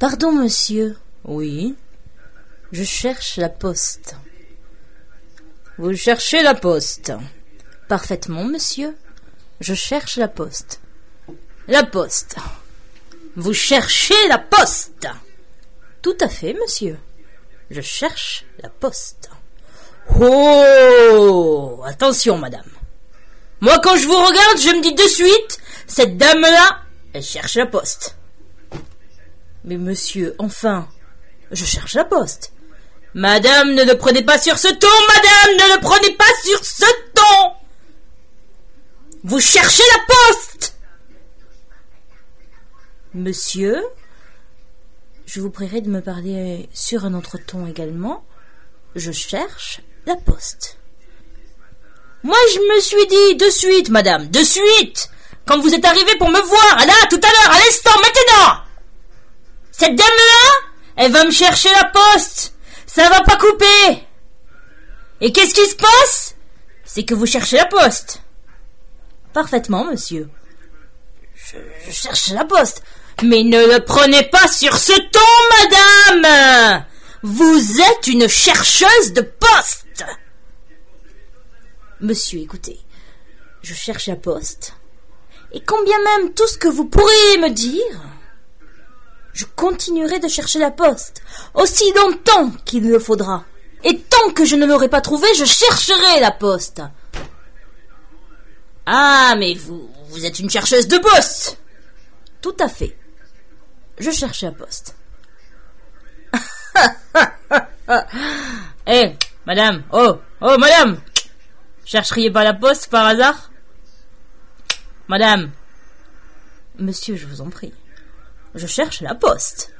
Pardon, monsieur. Oui. Je cherche la poste. Vous cherchez la poste. Parfaitement, monsieur. Je cherche la poste. La poste. Vous cherchez la poste. Tout à fait, monsieur. Je cherche la poste. Oh Attention, madame. Moi, quand je vous regarde, je me dis de suite, cette dame-là, elle cherche la poste. Mais monsieur, enfin, je cherche la poste. Madame, ne le prenez pas sur ce ton, madame, ne le prenez pas sur ce ton. Vous cherchez la poste. Monsieur, je vous prierai de me parler sur un autre ton également. Je cherche la poste. Moi, je me suis dit de suite, madame, de suite, quand vous êtes arrivée pour me voir, là, tout à l'heure, à l'instant, maintenant. Cette dame-là, elle va me chercher la poste. Ça va pas couper. Et qu'est-ce qui se passe? C'est que vous cherchez la poste. Parfaitement, monsieur. Je, cherche la poste. Mais ne le prenez pas sur ce ton, madame. Vous êtes une chercheuse de poste. Monsieur, écoutez. Je cherche la poste. Et combien même tout ce que vous pourriez me dire, je continuerai de chercher la poste, aussi longtemps qu'il le faudra. Et tant que je ne l'aurai pas trouvée, je chercherai la poste. Ah, mais vous, vous êtes une chercheuse de poste. Tout à fait. Je cherche la poste. Eh, madame, oh, oh, madame, chercheriez pas la poste par hasard? Madame. Monsieur, je vous en prie. Je cherche la poste.